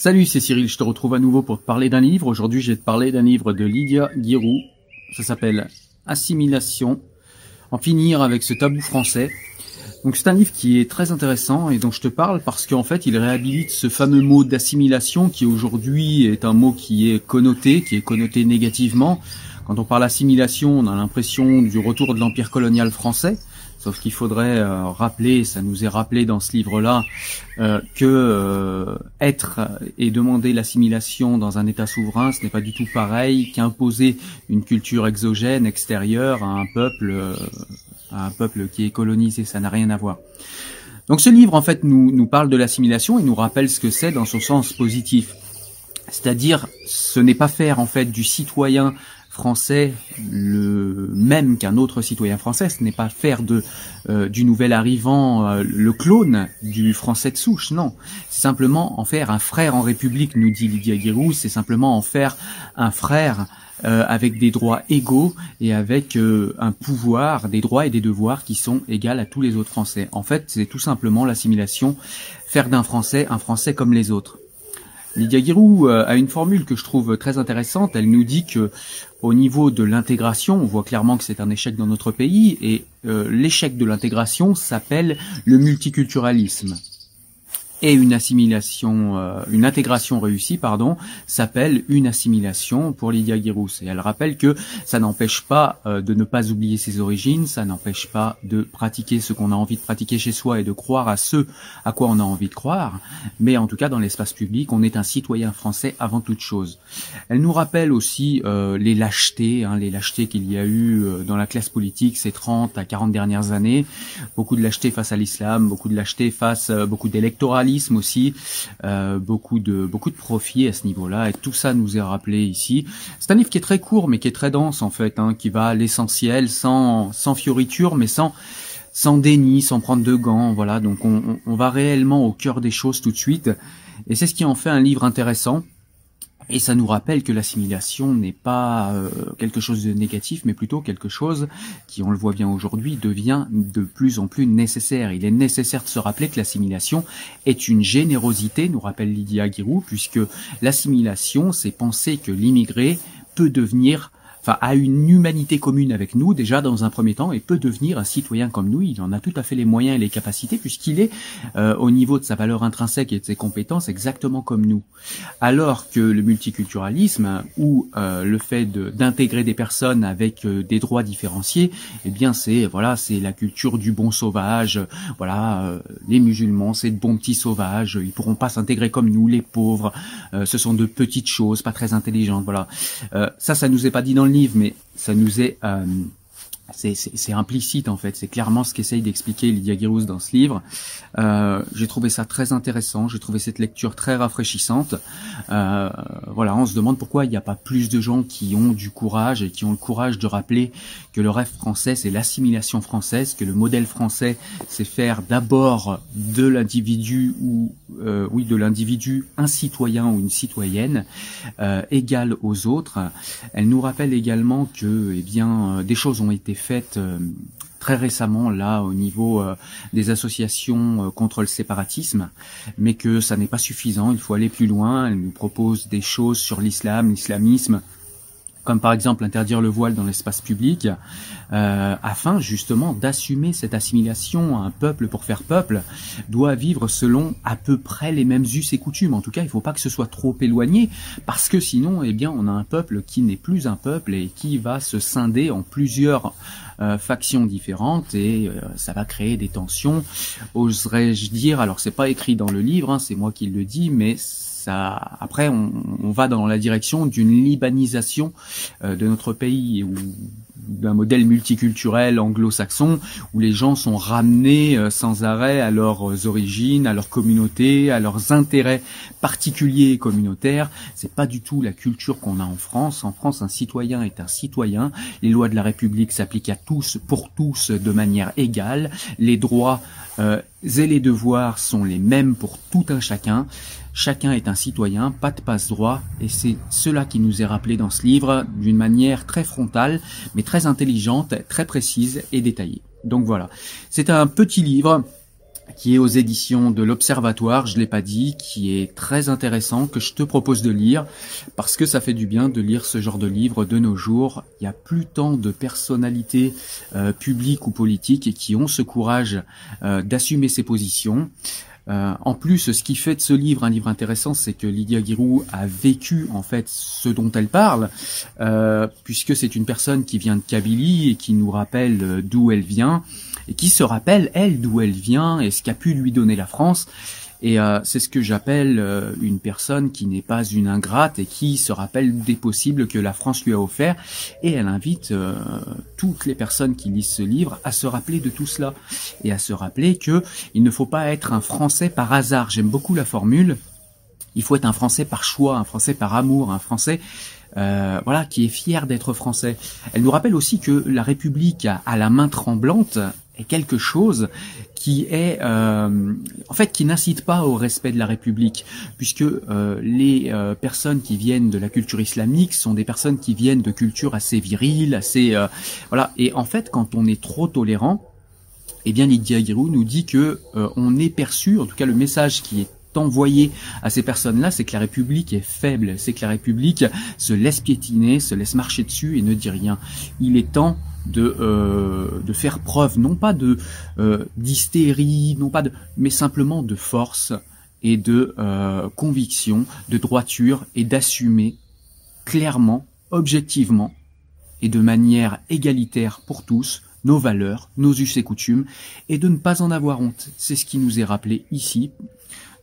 Salut, c'est Cyril, je te retrouve à nouveau pour te parler d'un livre. Aujourd'hui, je vais te parler d'un livre de Lydia Guirou. Ça s'appelle Assimilation. En finir avec ce tabou français. Donc c'est un livre qui est très intéressant et dont je te parle parce qu'en fait il réhabilite ce fameux mot d'assimilation qui aujourd'hui est un mot qui est connoté, qui est connoté négativement. Quand on parle assimilation, on a l'impression du retour de l'empire colonial français. Sauf qu'il faudrait euh, rappeler, ça nous est rappelé dans ce livre-là, euh, que euh, être et demander l'assimilation dans un État souverain, ce n'est pas du tout pareil qu'imposer une culture exogène, extérieure à un peuple, à un peuple qui est colonisé. Ça n'a rien à voir. Donc ce livre, en fait, nous, nous parle de l'assimilation et nous rappelle ce que c'est dans son sens positif. C'est-à-dire, ce n'est pas faire en fait du citoyen français le même qu'un autre citoyen français. Ce n'est pas faire de euh, du nouvel arrivant euh, le clone du français de souche, non. C'est simplement en faire un frère en République, nous dit Lydia Guérou. C'est simplement en faire un frère euh, avec des droits égaux et avec un pouvoir, des droits et des devoirs qui sont égaux à tous les autres Français. En fait, c'est tout simplement l'assimilation, faire d'un Français un Français comme les autres. Lydia Guirou euh, a une formule que je trouve très intéressante. Elle nous dit que au niveau de l'intégration, on voit clairement que c'est un échec dans notre pays et euh, l'échec de l'intégration s'appelle le multiculturalisme et une assimilation, euh, une intégration réussie, pardon, s'appelle une assimilation pour Lydia Guirous. Et elle rappelle que ça n'empêche pas euh, de ne pas oublier ses origines, ça n'empêche pas de pratiquer ce qu'on a envie de pratiquer chez soi et de croire à ce à quoi on a envie de croire. Mais en tout cas, dans l'espace public, on est un citoyen français avant toute chose. Elle nous rappelle aussi euh, les lâchetés, hein, les lâchetés qu'il y a eu dans la classe politique ces 30 à 40 dernières années. Beaucoup de lâchetés face à l'islam, beaucoup de lâchetés face, beaucoup aussi, euh, beaucoup de beaucoup de profits à ce niveau-là, et tout ça nous est rappelé ici. C'est un livre qui est très court, mais qui est très dense en fait, hein, qui va à l'essentiel, sans sans fioriture, mais sans sans déni, sans prendre de gants, voilà. Donc on, on va réellement au cœur des choses tout de suite, et c'est ce qui en fait un livre intéressant. Et ça nous rappelle que l'assimilation n'est pas euh, quelque chose de négatif, mais plutôt quelque chose qui, on le voit bien aujourd'hui, devient de plus en plus nécessaire. Il est nécessaire de se rappeler que l'assimilation est une générosité, nous rappelle Lydia Guirou, puisque l'assimilation, c'est penser que l'immigré peut devenir enfin a une humanité commune avec nous déjà dans un premier temps et peut devenir un citoyen comme nous. Il en a tout à fait les moyens et les capacités puisqu'il est euh, au niveau de sa valeur intrinsèque et de ses compétences exactement comme nous. Alors que le multiculturalisme ou euh, le fait d'intégrer des personnes avec euh, des droits différenciés, eh bien c'est voilà c'est la culture du bon sauvage. Voilà les musulmans c'est de bons petits sauvages. Ils pourront pas s'intégrer comme nous les pauvres. ce sont de petites choses pas très intelligentes. Voilà ça ça nous est pas dit dans le livre, mais ça nous est euh, c'est implicite en fait, c'est clairement ce qu'essaye d'expliquer Lydia Guirous dans ce livre. Euh, j'ai trouvé ça très intéressant, j'ai trouvé cette lecture très rafraîchissante. Euh, voilà, on se demande pourquoi il n'y a pas plus de gens qui ont du courage et qui ont le courage de rappeler que le rêve français c'est l'assimilation française, que le modèle français c'est faire d'abord de l'individu ou euh, oui de l'individu un citoyen ou une citoyenne égale aux autres. Elle nous rappelle également que eh bien des choses ont été faite euh, très récemment là au niveau euh, des associations euh, contre le séparatisme, mais que ça n'est pas suffisant, il faut aller plus loin. Elle nous propose des choses sur l'islam, l'islamisme, comme par exemple interdire le voile dans l'espace public, euh, afin justement d'assumer cette assimilation. Un peuple pour faire peuple doit vivre selon à peu près les mêmes us et coutumes. En tout cas, il ne faut pas que ce soit trop éloigné, parce que sinon, eh bien, on a un peuple qui n'est plus un peuple et qui va se scinder en plusieurs euh, factions différentes et euh, ça va créer des tensions. Oserais-je dire Alors, c'est pas écrit dans le livre, hein, c'est moi qui le dis, mais après, on, va dans la direction d'une libanisation euh, de notre pays ou d'un modèle multiculturel anglo-saxon où les gens sont ramenés euh, sans arrêt à leurs origines, à leur communauté, à leurs intérêts particuliers et communautaires. C'est pas du tout la culture qu'on a en France. En France, un citoyen est un citoyen. Les lois de la République s'appliquent à tous, pour tous, de manière égale. Les droits euh, et les devoirs sont les mêmes pour tout un chacun. Chacun est un citoyen, pas de passe-droit, et c'est cela qui nous est rappelé dans ce livre d'une manière très frontale, mais très intelligente, très précise et détaillée. Donc voilà, c'est un petit livre qui est aux éditions de l'Observatoire, je l'ai pas dit, qui est très intéressant, que je te propose de lire, parce que ça fait du bien de lire ce genre de livre de nos jours. Il n'y a plus tant de personnalités euh, publiques ou politiques qui ont ce courage euh, d'assumer ses positions. Euh, en plus, ce qui fait de ce livre un livre intéressant, c'est que Lydia Giroux a vécu en fait ce dont elle parle, puisque c'est une personne qui vient de Kabylie et qui nous rappelle d'où elle vient, et qui se rappelle elle d'où elle vient et ce qu'a pu lui donner la France. Et euh, c'est ce que j'appelle euh, une personne qui n'est pas une ingrate et qui se rappelle des possibles que la France lui a offert. Et elle invite euh, toutes les personnes qui lisent ce livre à se rappeler de tout cela et à se rappeler que il ne faut pas être un Français par hasard. J'aime beaucoup la formule. Il faut être un Français par choix, un Français par amour, un Français euh, voilà, qui est fier d'être français. Elle nous rappelle aussi que la République a, la main tremblante est quelque chose qui est euh, en fait qui n'incite pas au respect de la République puisque euh, les personnes qui viennent de la culture islamique sont des personnes qui viennent de cultures assez viriles assez voilà et en fait quand on est trop tolérant eh bien Lydia Giroux nous dit que on est perçu en tout cas le message qui est envoyé à ces personnes-là, c'est que la République est faible, c'est que la République se laisse piétiner, se laisse marcher dessus et ne dit rien. Il est temps de, euh, de faire preuve, non pas de euh, d'hystérie, non pas de, mais simplement de force et de euh, conviction, de droiture et d'assumer clairement, objectivement et de manière égalitaire pour tous nos valeurs, nos us et coutumes, et de ne pas en avoir honte. C'est ce qui nous est rappelé ici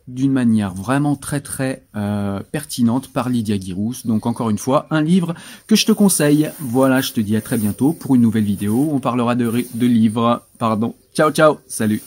d'une manière vraiment très très euh, pertinente par Lydia Girousse. Donc encore une fois, un livre que je te conseille. Voilà, je te dis à très bientôt pour une nouvelle vidéo. On parlera de, de livres. Pardon. Ciao ciao. Salut.